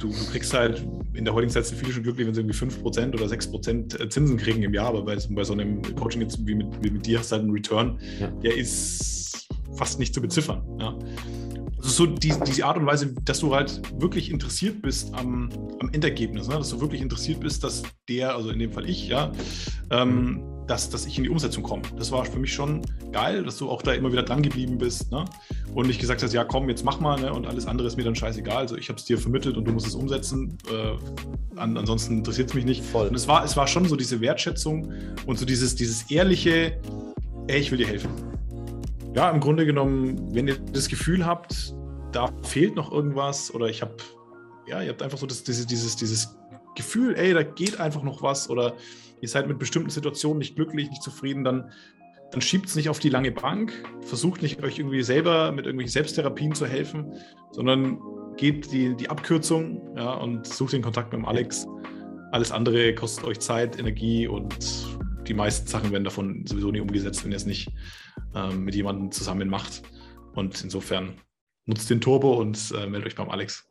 du, du, kriegst halt, in der heutigen Zeit sind viele schon glücklich, wenn sie irgendwie 5% oder 6% Zinsen kriegen im Jahr, aber bei, bei so einem Coaching jetzt wie mit, wie mit dir hast du halt einen Return, ja. der ist fast nicht zu beziffern. Ja. Also so die, diese Art und Weise, dass du halt wirklich interessiert bist am, am Endergebnis, ne? dass du wirklich interessiert bist, dass der, also in dem Fall ich, ja, ähm, mhm. Dass, dass ich in die Umsetzung komme. Das war für mich schon geil, dass du auch da immer wieder dran geblieben bist ne? und nicht gesagt hast, ja komm, jetzt mach mal ne? und alles andere ist mir dann scheißegal. Also ich habe es dir vermittelt und du musst es umsetzen. Äh, an, ansonsten interessiert es mich nicht. Voll. Und es war, es war schon so diese Wertschätzung und so dieses, dieses ehrliche, ey, ich will dir helfen ja, im Grunde genommen, wenn ihr das Gefühl habt, da fehlt noch irgendwas oder ich habe, ja, ihr habt einfach so das, dieses, dieses, dieses Gefühl, ey, da geht einfach noch was oder ihr seid mit bestimmten Situationen nicht glücklich, nicht zufrieden, dann, dann schiebt es nicht auf die lange Bank, versucht nicht euch irgendwie selber mit irgendwelchen Selbsttherapien zu helfen, sondern geht die, die Abkürzung ja, und sucht den Kontakt mit dem Alex. Alles andere kostet euch Zeit, Energie und die meisten Sachen werden davon sowieso nie umgesetzt, wenn ihr es nicht ähm, mit jemandem zusammen macht. Und insofern nutzt den Turbo und äh, meldet euch beim Alex.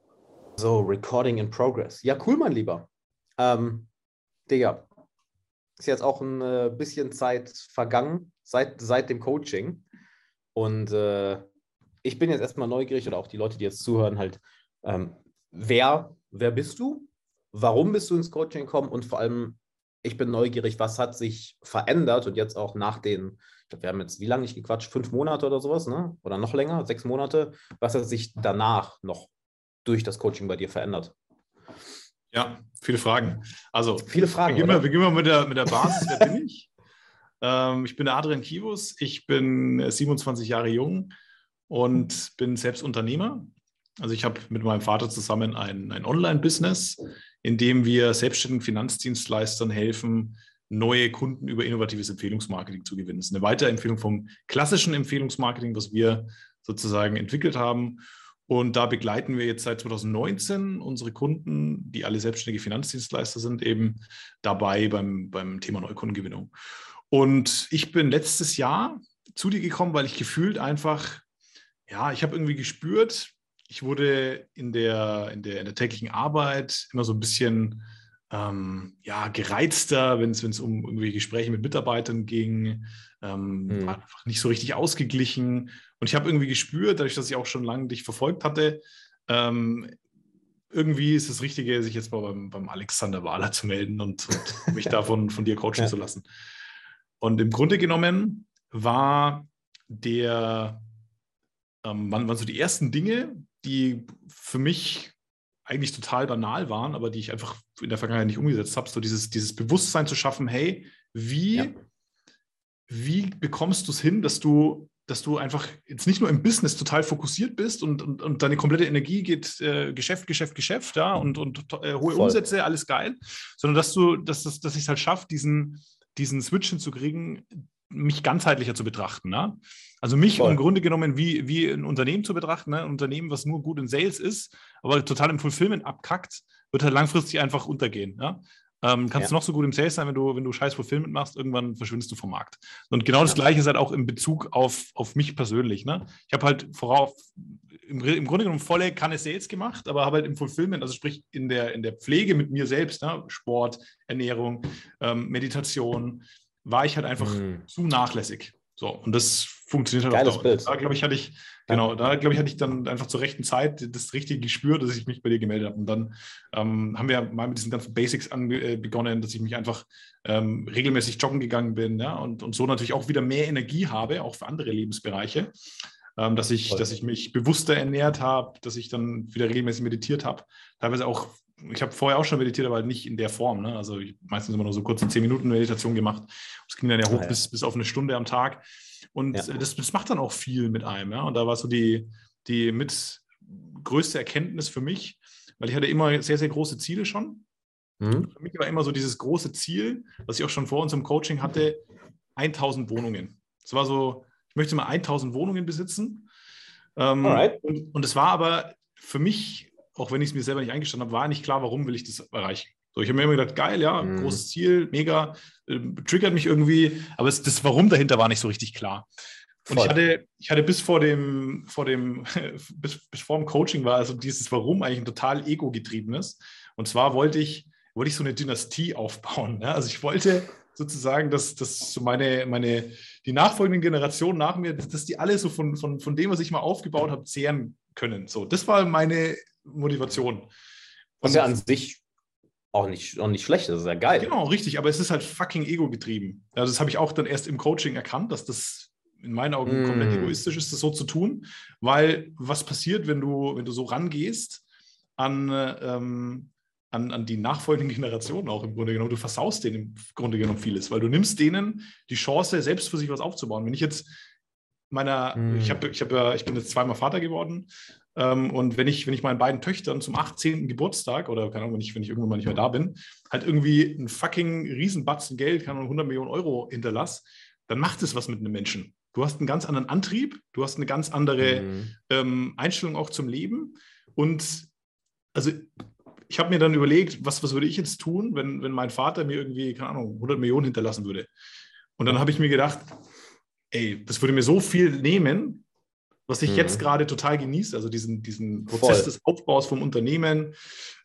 So, Recording in Progress. Ja, cool, mein Lieber. Ähm, Digga, ist jetzt auch ein äh, bisschen Zeit vergangen seit, seit dem Coaching. Und äh, ich bin jetzt erstmal neugierig oder auch die Leute, die jetzt zuhören, halt, ähm, wer, wer bist du? Warum bist du ins Coaching gekommen? Und vor allem, ich bin neugierig, was hat sich verändert und jetzt auch nach den, ich glaube, wir haben jetzt wie lange nicht gequatscht, fünf Monate oder sowas, ne? Oder noch länger, sechs Monate. Was hat sich danach noch durch das Coaching bei dir verändert? Ja, viele Fragen. Also, viele Fragen. Beginnen wir, beginnen wir mit, der, mit der Basis. Wer bin ich? Ähm, ich bin der Adrian Kivus. Ich bin 27 Jahre jung und bin selbst Unternehmer. Also, ich habe mit meinem Vater zusammen ein, ein Online-Business indem wir selbstständigen Finanzdienstleistern helfen, neue Kunden über innovatives Empfehlungsmarketing zu gewinnen. Das ist eine Weiterempfehlung vom klassischen Empfehlungsmarketing, was wir sozusagen entwickelt haben. Und da begleiten wir jetzt seit 2019 unsere Kunden, die alle selbstständige Finanzdienstleister sind, eben dabei beim, beim Thema Neukundengewinnung. Und ich bin letztes Jahr zu dir gekommen, weil ich gefühlt einfach, ja, ich habe irgendwie gespürt, ich wurde in der, in der, in der täglichen Arbeit immer so ein bisschen ähm, ja, gereizter, wenn es um irgendwie Gespräche mit Mitarbeitern ging, ähm, mhm. war einfach nicht so richtig ausgeglichen. Und ich habe irgendwie gespürt, dadurch, dass ich auch schon lange dich verfolgt hatte, ähm, irgendwie ist das Richtige, sich jetzt mal beim, beim Alexander Wahler zu melden und, und mich davon von dir coachen ja. zu lassen. Und im Grunde genommen war der, ähm, waren, waren so die ersten Dinge, die für mich eigentlich total banal waren, aber die ich einfach in der Vergangenheit nicht umgesetzt habe, so dieses, dieses Bewusstsein zu schaffen, hey, wie, ja. wie bekommst du es hin, dass du, dass du einfach jetzt nicht nur im Business total fokussiert bist und, und, und deine komplette Energie geht äh, Geschäft, Geschäft, Geschäft, ja, und, und äh, hohe Voll. Umsätze, alles geil, sondern dass du, dass, dass, dass ich es halt schaffe, diesen, diesen Switch hinzukriegen, mich ganzheitlicher zu betrachten. Ne? Also mich Voll. im Grunde genommen wie, wie ein Unternehmen zu betrachten, ne? ein Unternehmen, was nur gut in Sales ist, aber total im Fulfillment abkackt, wird halt langfristig einfach untergehen. Ne? Ähm, kannst ja. du noch so gut im Sales sein, wenn du, wenn du scheiß Fulfillment machst, irgendwann verschwindest du vom Markt. Und genau das Gleiche ist halt auch in Bezug auf, auf mich persönlich. Ne? Ich habe halt vorauf, im, im, Grunde genommen volle Kanne Sales gemacht, aber habe halt im Fulfillment, also sprich in der, in der Pflege mit mir selbst, ne? Sport, Ernährung, ähm, Meditation, war ich halt einfach mhm. zu nachlässig. So, und das funktioniert halt Geiles auch. Bild. Da glaube ich, hatte ich, genau, da glaube ich, hatte ich dann einfach zur rechten Zeit das richtige Gespür, dass ich mich bei dir gemeldet habe. Und dann ähm, haben wir mal mit diesen ganzen Basics an, äh, begonnen, dass ich mich einfach ähm, regelmäßig joggen gegangen bin, ja, und, und so natürlich auch wieder mehr Energie habe, auch für andere Lebensbereiche. Ähm, dass, ich, dass ich mich bewusster ernährt habe, dass ich dann wieder regelmäßig meditiert habe, teilweise auch ich habe vorher auch schon meditiert, aber halt nicht in der Form. Ne? Also ich meistens immer nur so kurze 10 Minuten Meditation gemacht. Das ging dann ja hoch ah, ja. Bis, bis auf eine Stunde am Tag. Und ja. das, das, macht dann auch viel mit einem. Ja? Und da war so die, die mit größte Erkenntnis für mich, weil ich hatte immer sehr, sehr große Ziele schon. Mhm. Für mich war immer so dieses große Ziel, was ich auch schon vor unserem Coaching hatte, 1000 Wohnungen. Es war so, ich möchte mal 1000 Wohnungen besitzen. Ähm, und, und es war aber für mich auch wenn ich es mir selber nicht eingestanden habe, war nicht klar, warum will ich das erreichen. So, ich habe mir immer gedacht, geil, ja, mhm. großes Ziel, mega, äh, triggert mich irgendwie, aber es, das Warum dahinter war nicht so richtig klar. Und ich hatte, ich hatte bis vor dem, vor dem, bis, bis vor dem Coaching war also dieses Warum eigentlich ein total ego-getriebenes. Und zwar wollte ich, wollte ich so eine Dynastie aufbauen. Ja? Also ich wollte sozusagen, dass, dass so meine, meine, die nachfolgenden Generationen nach mir, dass, dass die alle so von, von, von dem, was ich mal aufgebaut habe, zehren können. So, das war meine Motivation. Was ja an sich auch nicht, auch nicht schlecht, das ist ja geil. Genau, richtig, aber es ist halt fucking ego-getrieben. Also das habe ich auch dann erst im Coaching erkannt, dass das in meinen Augen mm. komplett egoistisch ist, das so zu tun, weil was passiert, wenn du, wenn du so rangehst an, ähm, an, an die nachfolgenden Generationen auch im Grunde genommen, du versaust denen im Grunde genommen vieles, weil du nimmst denen die Chance, selbst für sich was aufzubauen. Wenn ich jetzt meiner, mm. ich, hab, ich, hab ja, ich bin jetzt zweimal Vater geworden und wenn ich, wenn ich meinen beiden Töchtern zum 18. Geburtstag oder keine Ahnung, wenn ich, wenn ich irgendwann mal nicht mehr da bin, halt irgendwie ein fucking Riesenbatzen Geld, kann 100 Millionen Euro hinterlasse, dann macht es was mit einem Menschen. Du hast einen ganz anderen Antrieb, du hast eine ganz andere mhm. ähm, Einstellung auch zum Leben. Und also ich habe mir dann überlegt, was, was würde ich jetzt tun, wenn, wenn mein Vater mir irgendwie, keine Ahnung, 100 Millionen hinterlassen würde. Und dann habe ich mir gedacht, ey, das würde mir so viel nehmen, was ich mhm. jetzt gerade total genieße, also diesen, diesen Prozess Voll. des Aufbaus vom Unternehmen,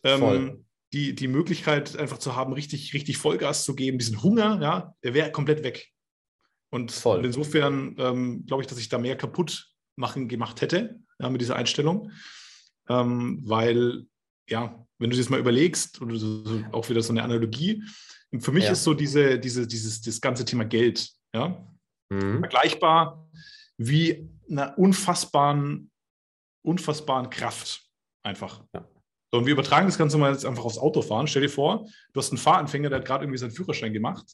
ähm, die, die Möglichkeit einfach zu haben, richtig, richtig Vollgas zu geben, diesen Hunger, ja, der wäre komplett weg. Und, Voll. insofern ähm, glaube ich, dass ich da mehr kaputt machen gemacht hätte ja, mit dieser Einstellung, ähm, weil ja, wenn du dir das mal überlegst, oder so, auch wieder so eine Analogie, für mich ja. ist so diese, diese, dieses das ganze Thema Geld, ja, mhm. vergleichbar wie einer unfassbaren, unfassbaren Kraft einfach. Ja. So, und wir übertragen das Ganze mal jetzt einfach aufs Autofahren. Stell dir vor, du hast einen Fahranfänger, der hat gerade irgendwie seinen Führerschein gemacht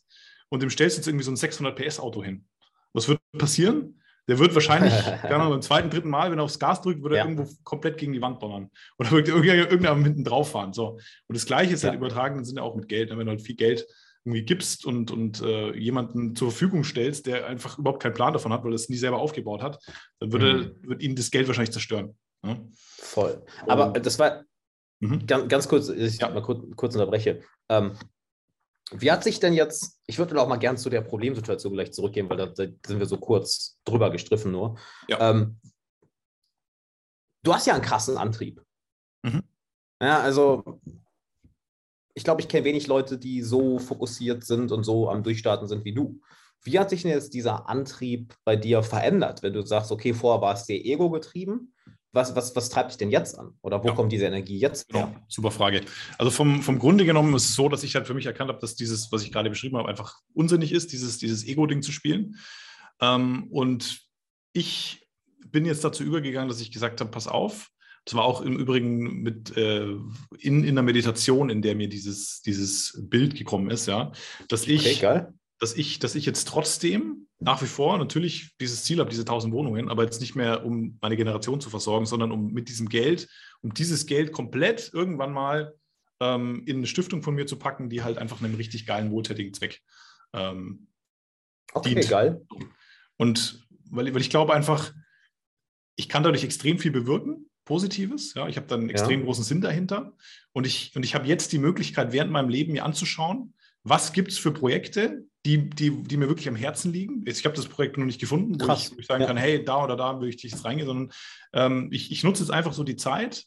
und dem stellst du jetzt irgendwie so ein 600 PS Auto hin. Was wird passieren? Der wird wahrscheinlich, keine Ahnung, beim zweiten, dritten Mal, wenn er aufs Gas drückt, wird er ja. irgendwo komplett gegen die Wand donnern. Oder wird irgendjemand hinten drauf fahren. So. Und das Gleiche ist halt ja. halt übertragen, sind ja auch mit Geld. Wenn du halt viel Geld irgendwie gibst und, und äh, jemanden zur Verfügung stellst, der einfach überhaupt keinen Plan davon hat, weil er es nie selber aufgebaut hat, dann würde, mhm. wird ihn das Geld wahrscheinlich zerstören. Ja? Ne? Voll. Aber und, das war mhm. ganz, ganz kurz, ich ja. mal kurz, kurz unterbreche. Ähm, wie hat sich denn jetzt, ich würde auch mal gern zu der Problemsituation gleich zurückgehen, weil da, da sind wir so kurz drüber gestriffen nur. Ja. Ähm, du hast ja einen krassen Antrieb. Mhm. Ja, also ich glaube, ich kenne wenig Leute, die so fokussiert sind und so am Durchstarten sind wie du. Wie hat sich denn jetzt dieser Antrieb bei dir verändert, wenn du sagst, okay, vorher war es sehr ego-getrieben? Was, was, was treibt dich denn jetzt an? Oder wo ja. kommt diese Energie jetzt genau. her? Super Frage. Also vom, vom Grunde genommen ist es so, dass ich halt für mich erkannt habe, dass dieses, was ich gerade beschrieben habe, einfach unsinnig ist, dieses, dieses Ego-Ding zu spielen. Ähm, und ich bin jetzt dazu übergegangen, dass ich gesagt habe, pass auf, das war auch im Übrigen mit äh, in, in der Meditation, in der mir dieses, dieses Bild gekommen ist, ja, dass ich, okay, dass ich, dass ich jetzt trotzdem nach wie vor natürlich dieses Ziel habe, diese 1000 Wohnungen, aber jetzt nicht mehr, um meine Generation zu versorgen, sondern um mit diesem Geld, um dieses Geld komplett irgendwann mal ähm, in eine Stiftung von mir zu packen, die halt einfach einen richtig geilen, wohltätigen Zweck ähm, okay, dient. geil. Und weil, weil ich glaube einfach, ich kann dadurch extrem viel bewirken Positives. Ja, ich habe dann einen extrem ja. großen Sinn dahinter. Und ich, und ich habe jetzt die Möglichkeit, während meinem Leben mir anzuschauen, was gibt es für Projekte, die, die, die mir wirklich am Herzen liegen. Ich habe das Projekt noch nicht gefunden, wo ich, wo ich, sagen ja. kann, hey, da oder da würde ich dich jetzt reingehen, sondern ähm, ich, ich nutze jetzt einfach so die Zeit,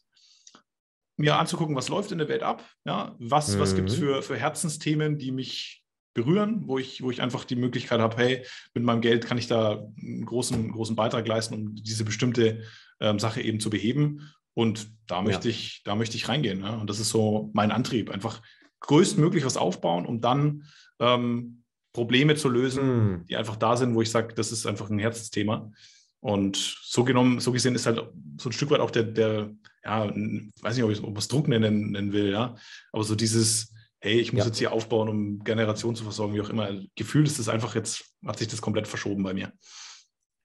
mir anzugucken, was läuft in der Welt ab, ja, was, mhm. was gibt es für, für Herzensthemen, die mich berühren, wo ich, wo ich einfach die Möglichkeit habe, hey, mit meinem Geld kann ich da einen großen, großen Beitrag leisten, um diese bestimmte ähm, Sache eben zu beheben. Und da möchte ja. ich, da möchte ich reingehen. Ja? Und das ist so mein Antrieb. Einfach größtmöglich was aufbauen, um dann ähm, Probleme zu lösen, mhm. die einfach da sind, wo ich sage, das ist einfach ein Herzensthema. Und so genommen, so gesehen ist halt so ein Stück weit auch der, der ja, weiß nicht, ob ich es Druck nennen, nennen will, ja. Aber so dieses, hey, ich muss ja. jetzt hier aufbauen, um Generationen zu versorgen, wie auch immer. Gefühlt ist es einfach jetzt, hat sich das komplett verschoben bei mir.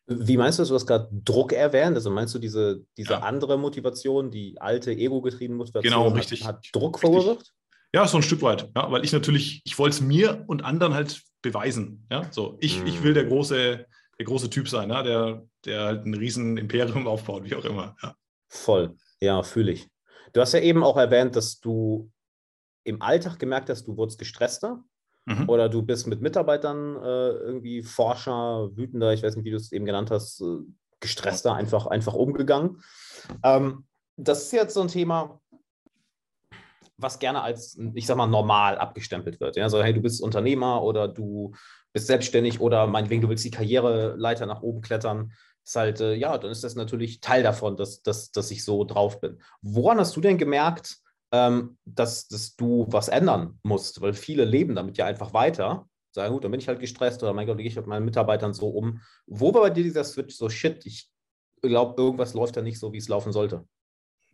Wie meinst du das? Du hast gerade Druck erwähnt. Also meinst du diese, diese ja. andere Motivation, die alte ego-getriebene Motivation, genau, richtig. hat, hat Druck richtig. verursacht? Ja, so ein Stück weit. Ja, weil ich natürlich, ich wollte es mir und anderen halt beweisen. Ja, so ich, mm. ich will der große, der große Typ sein, ja, der, der halt ein riesen Imperium aufbaut, wie auch immer. Ja. Voll. Ja, fühle ich. Du hast ja eben auch erwähnt, dass du im Alltag gemerkt hast, du wurdest gestresster. Mhm. Oder du bist mit Mitarbeitern äh, irgendwie Forscher, wütender, ich weiß nicht, wie du es eben genannt hast, äh, gestresster einfach, einfach umgegangen. Ähm, das ist jetzt so ein Thema, was gerne als, ich sag mal, normal abgestempelt wird. Ja? Also, hey, du bist Unternehmer oder du bist selbstständig oder meinetwegen, du willst die Karriereleiter nach oben klettern. Ist halt, äh, ja, dann ist das natürlich Teil davon, dass, dass, dass ich so drauf bin. Woran hast du denn gemerkt, dass, dass du was ändern musst? Weil viele leben damit ja einfach weiter. Sagen, gut, dann bin ich halt gestresst oder mein Gott, gehe ich mit meinen Mitarbeitern so um. Wo war bei dir dieser Switch so, shit, ich glaube, irgendwas läuft da nicht so, wie es laufen sollte?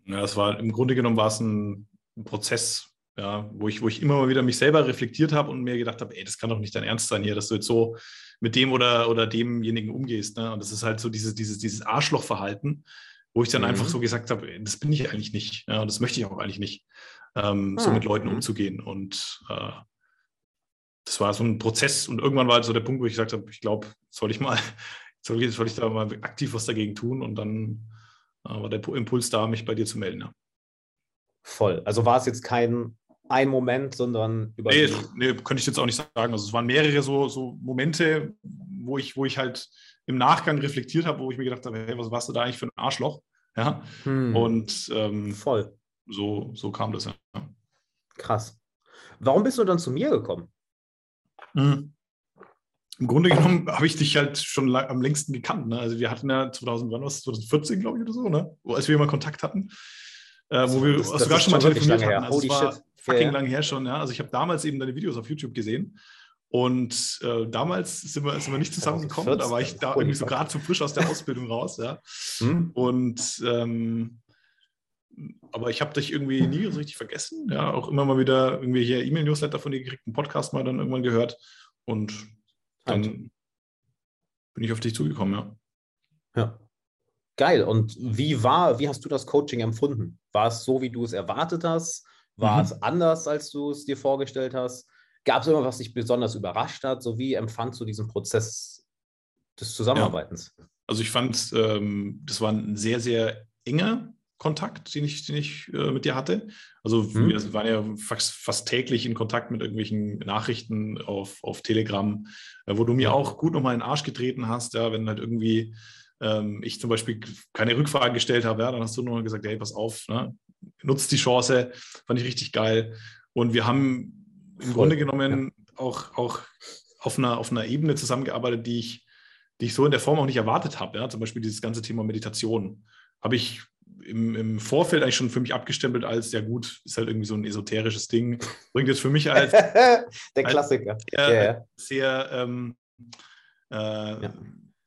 Ja, es war im Grunde genommen war es ein, ein Prozess, ja, wo ich, wo ich immer mal wieder mich selber reflektiert habe und mir gedacht habe, ey, das kann doch nicht dein Ernst sein hier, dass du jetzt so mit dem oder, oder demjenigen umgehst. Ne? Und das ist halt so dieses, dieses, dieses Arschlochverhalten, wo ich dann mhm. einfach so gesagt habe, das bin ich eigentlich nicht. Ja, und das möchte ich auch eigentlich nicht, ähm, ah. so mit Leuten mhm. umzugehen. Und äh, das war so ein Prozess und irgendwann war halt so der Punkt, wo ich gesagt habe, ich glaube, soll ich mal, soll ich, soll ich da mal aktiv was dagegen tun? Und dann äh, war der Impuls da, mich bei dir zu melden. Ja. Voll. Also war es jetzt kein ein Moment, sondern über. Nee, nee, könnte ich jetzt auch nicht sagen. Also es waren mehrere so, so Momente, wo ich, wo ich halt im Nachgang reflektiert habe, wo ich mir gedacht habe, hey, was warst du da eigentlich für ein Arschloch? Ja. Hm. Und ähm, voll. So, so kam das ja. Krass. Warum bist du dann zu mir gekommen? Hm. Im Grunde genommen habe ich dich halt schon lang, am längsten gekannt. Ne? Also wir hatten ja 2000, wann 2014, glaube ich, oder so, ne? als wir mal Kontakt hatten äh, wo wir das, das sogar schon mal telefoniert hatten. Also es war shit. fucking ja, lange her schon. Ja? Also ich habe damals eben deine Videos auf YouTube gesehen. Und äh, damals sind wir, sind wir nicht zusammengekommen. Da war ich da irgendwie so gerade so frisch aus der Ausbildung raus. Ja. Hm? Und ähm, aber ich habe dich irgendwie nie so richtig vergessen. Ja, auch immer mal wieder irgendwie hier E-Mail-Newsletter von dir gekriegt, einen Podcast mal dann irgendwann gehört. Und dann halt. bin ich auf dich zugekommen, ja. Ja. Geil. Und wie war, wie hast du das Coaching empfunden? War es so, wie du es erwartet hast? War mhm. es anders, als du es dir vorgestellt hast? Gab es irgendwas, was dich besonders überrascht hat? So wie empfandst du diesen Prozess des Zusammenarbeitens? Ja. Also ich fand, ähm, das war ein sehr, sehr enger Kontakt, den ich, den ich äh, mit dir hatte. Also mhm. wir waren ja fast, fast, täglich in Kontakt mit irgendwelchen Nachrichten auf, auf Telegram, äh, wo du mir auch gut nochmal in den Arsch getreten hast, ja, wenn halt irgendwie ähm, ich zum Beispiel keine Rückfragen gestellt habe, ja, dann hast du nur gesagt, hey, pass auf, ne? nutzt die Chance, fand ich richtig geil. Und wir haben im Voll. Grunde genommen ja. auch, auch auf, einer, auf einer Ebene zusammengearbeitet, die ich, die ich so in der Form auch nicht erwartet habe. Ja? Zum Beispiel dieses ganze Thema Meditation. Habe ich im, im, Vorfeld eigentlich schon für mich abgestempelt als, ja gut, ist halt irgendwie so ein esoterisches Ding. Bringt jetzt für mich als... der Klassiker. Als sehr, yeah. sehr ähm, äh, ja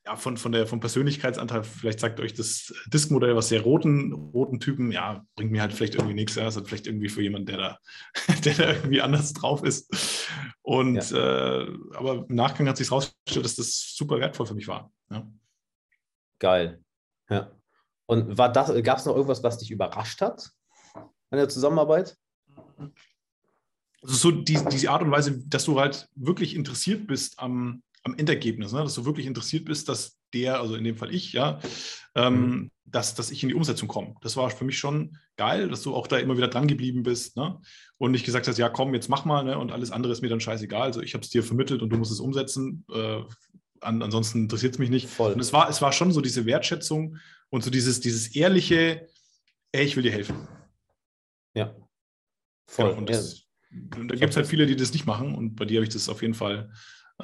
ja, von, von der, vom Persönlichkeitsanteil, vielleicht sagt euch das Disk-Modell, was sehr roten, roten Typen, ja, bringt mir halt vielleicht irgendwie nichts. Ja, ist halt vielleicht irgendwie für jemanden, der da, der da irgendwie anders drauf ist. Und ja. äh, aber im Nachgang hat sich herausgestellt, dass das super wertvoll für mich war. Ja. Geil. Ja. Und gab es noch irgendwas, was dich überrascht hat an der Zusammenarbeit? Also so die, diese Art und Weise, dass du halt wirklich interessiert bist am, am Endergebnis, ne? dass du wirklich interessiert bist, dass der, also in dem Fall ich, ja, ähm, mhm. dass, dass ich in die Umsetzung komme. Das war für mich schon geil, dass du auch da immer wieder dran geblieben bist ne? und nicht gesagt hast, ja komm, jetzt mach mal ne? und alles andere ist mir dann scheißegal. Also ich habe es dir vermittelt und du musst es umsetzen. Äh, an, ansonsten interessiert es mich nicht. Voll. Und es war, es war schon so diese Wertschätzung und so dieses, dieses ehrliche, ey, ich will dir helfen. Ja. Voll. Genau, und das, ja. da gibt es halt viele, die das nicht machen und bei dir habe ich das auf jeden Fall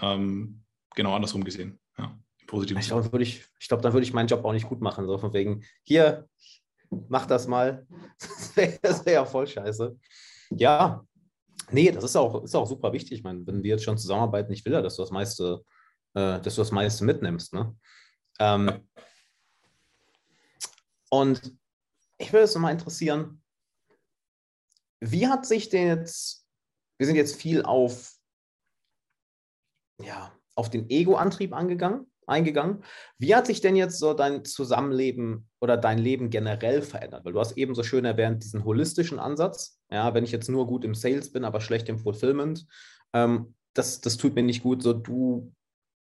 ähm, genau andersrum gesehen. Ja, positiv. Ich glaube, ich, ich glaub, dann würde ich meinen Job auch nicht gut machen. So von wegen, hier, mach das mal. Das wäre wär ja voll scheiße. Ja, nee, das ist auch, ist auch super wichtig. Ich meine, wenn wir jetzt schon zusammenarbeiten, ich will ja, dass du das meiste, äh, dass du das meiste mitnimmst. Ne? Ähm, und ich würde es nochmal interessieren, wie hat sich denn jetzt, wir sind jetzt viel auf ja, auf den Ego-Antrieb angegangen, eingegangen. Wie hat sich denn jetzt so dein Zusammenleben oder dein Leben generell verändert? Weil du hast eben so schön erwähnt, diesen holistischen Ansatz. Ja, wenn ich jetzt nur gut im Sales bin, aber schlecht im Fulfillment, ähm, das, das tut mir nicht gut. So, du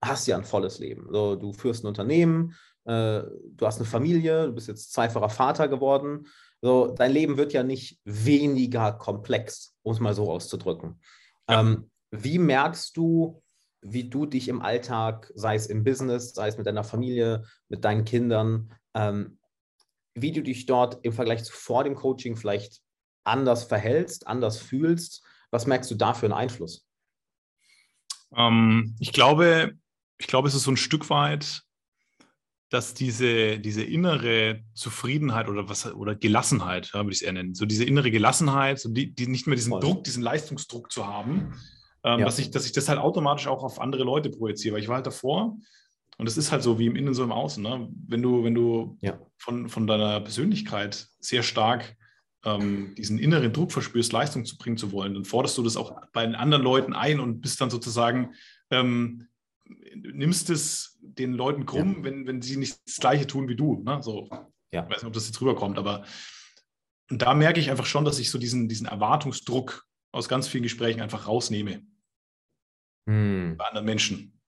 hast ja ein volles Leben. So, du führst ein Unternehmen, äh, du hast eine Familie, du bist jetzt zweifacher Vater geworden. So, dein Leben wird ja nicht weniger komplex, um es mal so auszudrücken. Ja. Ähm, wie merkst du, wie du dich im Alltag, sei es im Business, sei es mit deiner Familie, mit deinen Kindern, ähm, wie du dich dort im Vergleich zu vor dem Coaching vielleicht anders verhältst, anders fühlst? Was merkst du da für einen Einfluss? Ähm, ich glaube, ich glaube, es ist so ein Stück weit, dass diese, diese innere Zufriedenheit oder was oder Gelassenheit, ja, würde ich es eher nennen, so diese innere Gelassenheit, so die, die nicht mehr diesen Voll. Druck, diesen Leistungsdruck zu haben, ähm, ja. dass, ich, dass ich das halt automatisch auch auf andere Leute projiziere. Weil ich war halt davor, und es ist halt so wie im Innen, so im Außen. Ne? Wenn du, wenn du ja. von, von deiner Persönlichkeit sehr stark ähm, diesen inneren Druck verspürst, Leistung zu bringen zu wollen, dann forderst du das auch bei den anderen Leuten ein und bist dann sozusagen, ähm, nimmst es den Leuten krumm, ja. wenn, wenn sie nicht das Gleiche tun wie du. Ne? So, ja. Ich weiß nicht, ob das jetzt rüberkommt, aber und da merke ich einfach schon, dass ich so diesen, diesen Erwartungsdruck aus ganz vielen Gesprächen einfach rausnehme. Hm. Bei anderen Menschen.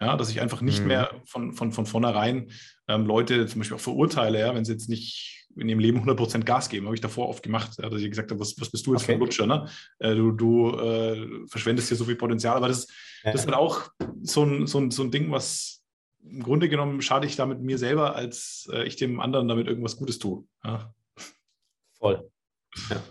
Ja, dass ich einfach nicht hm. mehr von, von, von vornherein ähm, Leute zum Beispiel auch verurteile, ja, wenn sie jetzt nicht in ihrem Leben 100% Gas geben. Habe ich davor oft gemacht, ja, dass ich gesagt habe, was, was bist du jetzt okay. für ein Lutscher? Ne? Äh, du du äh, verschwendest hier so viel Potenzial. Aber das, ja. das ist halt auch so ein, so, ein, so ein Ding, was im Grunde genommen schade ich damit mir selber, als äh, ich dem anderen damit irgendwas Gutes tue. Ja. Voll. Ja.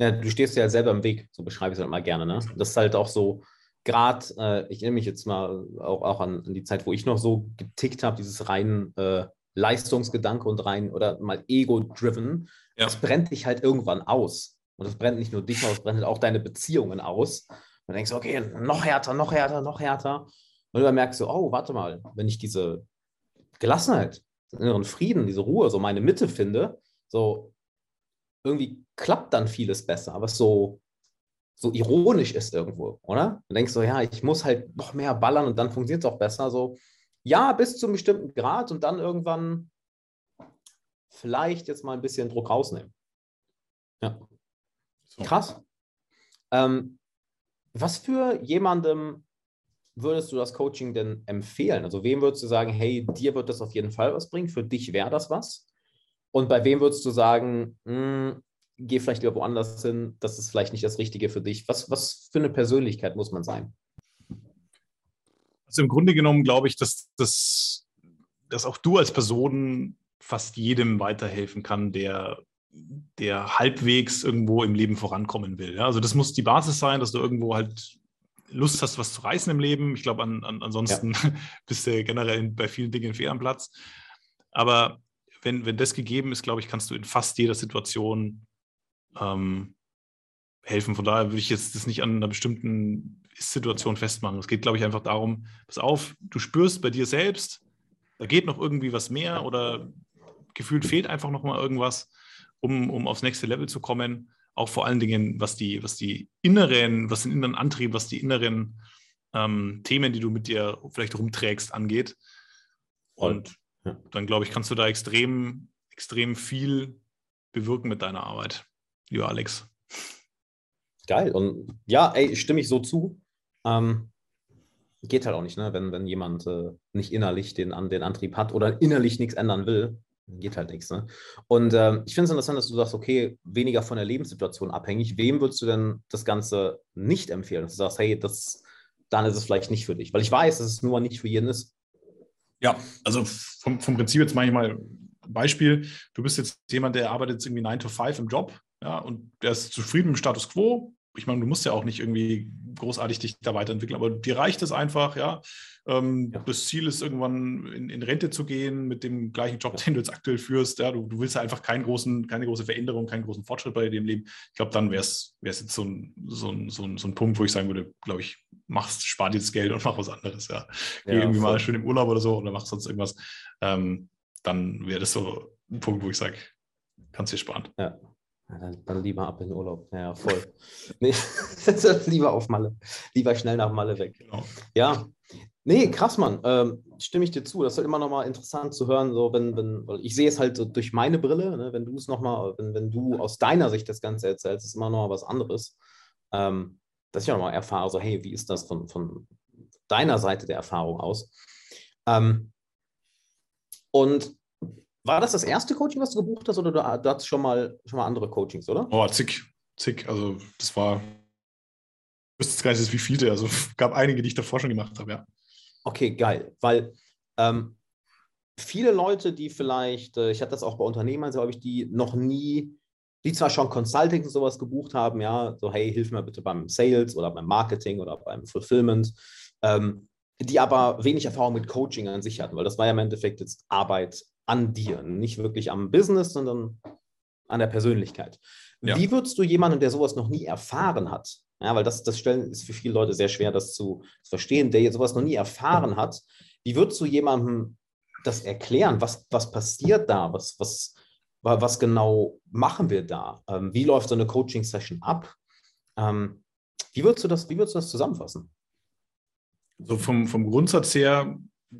ja. du stehst ja selber im Weg, so beschreibe ich es halt mal gerne. Ne? Das ist halt auch so, gerade, äh, ich erinnere mich jetzt mal auch, auch an, an, die Zeit, wo ich noch so getickt habe, dieses rein äh, Leistungsgedanke und rein oder mal Ego-driven, ja. das brennt dich halt irgendwann aus. Und das brennt nicht nur dich aus, es brennt halt auch deine Beziehungen aus. Und denkst, okay, noch härter, noch härter, noch härter. Und dann merkst du, oh, warte mal, wenn ich diese Gelassenheit, den inneren Frieden, diese Ruhe, so meine Mitte finde, so irgendwie klappt dann vieles besser, was so, so ironisch ist irgendwo, oder? Du denkst so, ja, ich muss halt noch mehr ballern und dann funktioniert es auch besser. So, ja, bis zu einem bestimmten Grad und dann irgendwann vielleicht jetzt mal ein bisschen Druck rausnehmen. Ja. Krass. Ähm, was für jemandem würdest du das Coaching denn empfehlen? Also wem würdest du sagen, hey, dir wird das auf jeden Fall was bringen, für dich wäre das was? Und bei wem würdest du sagen, mh, hm, geh vielleicht lieber woanders hin, das ist vielleicht nicht das Richtige für dich? Was, was für eine Persönlichkeit muss man sein? Also im Grunde genommen glaube ich, dass, dass, dass auch du als Person fast jedem weiterhelfen kann, der, der halbwegs irgendwo im Leben vorankommen will. Ja? Also das muss die Basis sein, dass du irgendwo halt Lust hast, was zu reißen im Leben. Ich glaube, an, an, ansonsten ja. bist du generell bei vielen Dingen fehl am Platz. Aber wenn, wenn das gegeben ist, glaube ich, kannst du in fast jeder Situation ähm, helfen. Von daher würde ich jetzt das nicht an einer bestimmten Ist-Situation festmachen. Es geht, glaube ich, einfach darum, pass auf, du spürst bei dir selbst, da geht noch irgendwie was mehr oder gefühlt fehlt einfach noch mal irgendwas, um, um aufs nächste Level zu kommen. Auch vor allen Dingen, was die, was die inneren, was den inneren Antrieb, was die inneren ähm, Themen, die du mit dir vielleicht rumträgst, angeht. Und ja. dann, glaube ich, kannst du da extrem, extrem viel bewirken mit deiner Arbeit, lieber Alex. Geil. Und ja, ey, stimme ich so zu. Ähm, geht halt auch nicht, ne? wenn, wenn jemand äh, nicht innerlich den, an, den Antrieb hat oder innerlich nichts ändern will, geht halt nichts. Ne? Und äh, ich finde es interessant, dass du sagst, okay, weniger von der Lebenssituation abhängig. Wem würdest du denn das Ganze nicht empfehlen? Dass du sagst, hey, das, dann ist es vielleicht nicht für dich. Weil ich weiß, dass es nur nicht für jeden ist. Ja, also vom, vom Prinzip jetzt manchmal Beispiel, du bist jetzt jemand, der arbeitet irgendwie 9 to 5 im Job, ja, und der ist zufrieden mit dem Status quo, ich meine, du musst ja auch nicht irgendwie großartig dich da weiterentwickeln, aber dir reicht es einfach, ja. Ähm, ja. Das Ziel ist, irgendwann in, in, Rente zu gehen mit dem gleichen Job, den du jetzt aktuell führst. Ja, du, du willst ja einfach keinen großen, keine große Veränderung, keinen großen Fortschritt bei dir im Leben. Ich glaube, dann wäre es jetzt so ein, so, ein, so, ein, so ein Punkt, wo ich sagen würde, glaube ich, machst, spar dir das Geld und mach was anderes. Ja. Geh ja, irgendwie voll. mal schön im Urlaub oder so oder mach sonst irgendwas. Ähm, dann wäre das so ein Punkt, wo ich sage, kannst dir sparen. Ja. Ja, dann, dann, lieber ab in den Urlaub. Ja, voll. nee, lieber auf Malle. Lieber schnell nach Malle weg. Genau. Ja. Nee, krass, Mann. Ähm, stimme ich dir zu. Das ist halt immer nochmal interessant zu hören, so wenn, wenn, ich sehe es halt so durch meine Brille, ne, wenn du es nochmal, wenn, wenn du aus deiner Sicht das Ganze erzählst, ist immer nochmal was anderes. Ähm, dass ich auch nochmal erfahre, so, hey, wie ist das von, von deiner Seite der Erfahrung aus? Ähm, und war das das erste Coaching, was du gebucht hast, oder du, du hattest schon mal, schon mal andere Coachings, oder? Oh, zig, zig. Also das war wüsste gar nicht, wie viele. Also gab einige, die ich davor schon gemacht habe, ja. Okay, geil. Weil ähm, viele Leute, die vielleicht, äh, ich hatte das auch bei Unternehmern, glaube ich, die noch nie, die zwar schon Consulting und sowas gebucht haben, ja, so hey, hilf mir bitte beim Sales oder beim Marketing oder beim Fulfillment, ähm, die aber wenig Erfahrung mit Coaching an sich hatten, weil das war ja im Endeffekt jetzt Arbeit an dir, nicht wirklich am Business, sondern an der Persönlichkeit. Ja. Wie würdest du jemanden, der sowas noch nie erfahren hat, ja, weil das, das Stellen ist für viele Leute sehr schwer, das zu, zu verstehen, der sowas noch nie erfahren hat, wie würdest du jemandem das erklären? Was, was passiert da? Was, was, was genau machen wir da? Ähm, wie läuft so eine Coaching-Session ab? Ähm, wie, würdest du das, wie würdest du das zusammenfassen? So vom, vom Grundsatz her,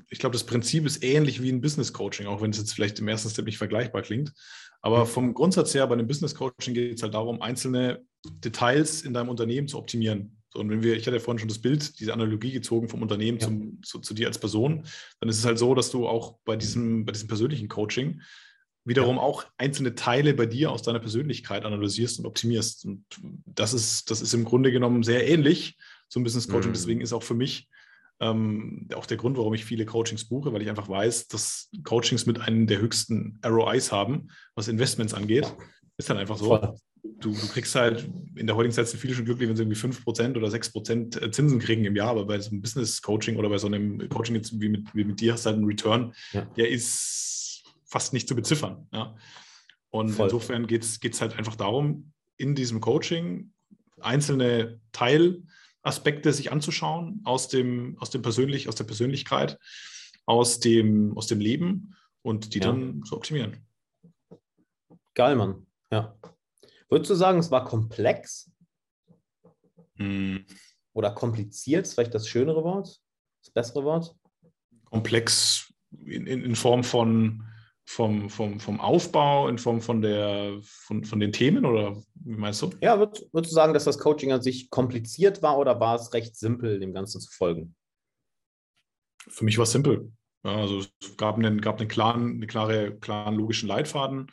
ich glaube, das Prinzip ist ähnlich wie ein Business Coaching, auch wenn es jetzt vielleicht im ersten Step nicht vergleichbar klingt. Aber mhm. vom Grundsatz her, bei einem Business Coaching geht es halt darum, einzelne Details in deinem Unternehmen zu optimieren. Und wenn wir, ich hatte ja vorhin schon das Bild, diese Analogie gezogen vom Unternehmen ja. zum, zu, zu, dir als Person, dann ist es halt so, dass du auch bei diesem, bei diesem persönlichen Coaching wiederum ja. auch einzelne Teile bei dir aus deiner Persönlichkeit analysierst und optimierst. Und das ist, das ist im Grunde genommen sehr ähnlich zum Business Coaching. Mhm. Deswegen ist auch für mich ähm, auch der Grund, warum ich viele Coachings buche, weil ich einfach weiß, dass Coachings mit einem der höchsten ROIs haben, was Investments angeht. Ist dann einfach so. Du, du kriegst halt, in der heutigen Zeit sind viele schon glücklich, wenn sie irgendwie 5% oder 6% äh, Zinsen kriegen im Jahr, aber bei so einem Business-Coaching oder bei so einem Coaching jetzt wie mit, wie mit dir hast du halt einen Return, ja. der ist fast nicht zu beziffern. Ja. Und Voll. insofern geht es halt einfach darum, in diesem Coaching einzelne Teilaspekte sich anzuschauen aus dem, aus dem persönlich, aus der Persönlichkeit, aus dem, aus dem Leben und die ja. dann zu optimieren. Geil, Mann. Ja. Würdest du sagen, es war komplex? Hm. Oder kompliziert, ist vielleicht das schönere Wort, das bessere Wort? Komplex in, in, in Form von vom, vom, vom Aufbau, in Form von, der, von, von den Themen oder wie meinst du? Ja, würd, würdest du sagen, dass das Coaching an sich kompliziert war oder war es recht simpel, dem Ganzen zu folgen? Für mich war es simpel. Ja, also es gab einen, gab einen klaren, eine klare, klaren logischen Leitfaden.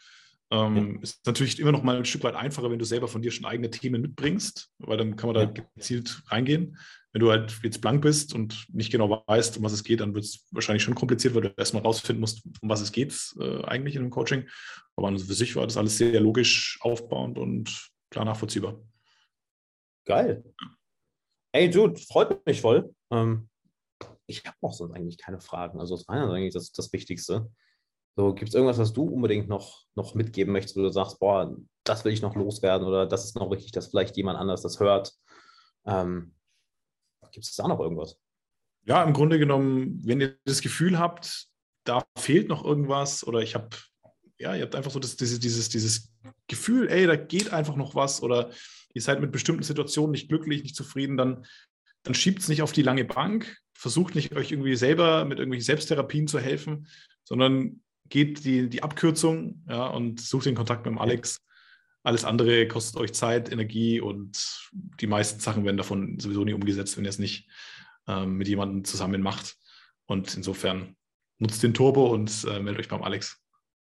Ähm, ja. Ist natürlich immer noch mal ein Stück weit einfacher, wenn du selber von dir schon eigene Themen mitbringst, weil dann kann man da gezielt reingehen. Wenn du halt jetzt blank bist und nicht genau weißt, um was es geht, dann wird es wahrscheinlich schon kompliziert, weil du erstmal rausfinden musst, um was es geht äh, eigentlich in einem Coaching. Aber für sich war das alles sehr logisch aufbauend und klar nachvollziehbar. Geil. Ey, Dude, freut mich voll. Ähm, ich habe auch sonst eigentlich keine Fragen. Also, das war eigentlich das, das Wichtigste. So, gibt es irgendwas, was du unbedingt noch, noch mitgeben möchtest, wo du sagst, boah, das will ich noch loswerden oder das ist noch wichtig, dass vielleicht jemand anders das hört? Ähm, gibt es da noch irgendwas? Ja, im Grunde genommen, wenn ihr das Gefühl habt, da fehlt noch irgendwas oder ich habe, ja, ihr habt einfach so das, dieses, dieses, dieses Gefühl, ey, da geht einfach noch was oder ihr seid mit bestimmten Situationen nicht glücklich, nicht zufrieden, dann, dann schiebt es nicht auf die lange Bank, versucht nicht euch irgendwie selber mit irgendwelchen Selbsttherapien zu helfen, sondern geht die, die Abkürzung ja, und sucht den Kontakt mit dem Alex. Alles andere kostet euch Zeit, Energie und die meisten Sachen werden davon sowieso nie umgesetzt, wenn ihr es nicht ähm, mit jemandem zusammen macht. Und insofern nutzt den Turbo und äh, meldet euch beim Alex.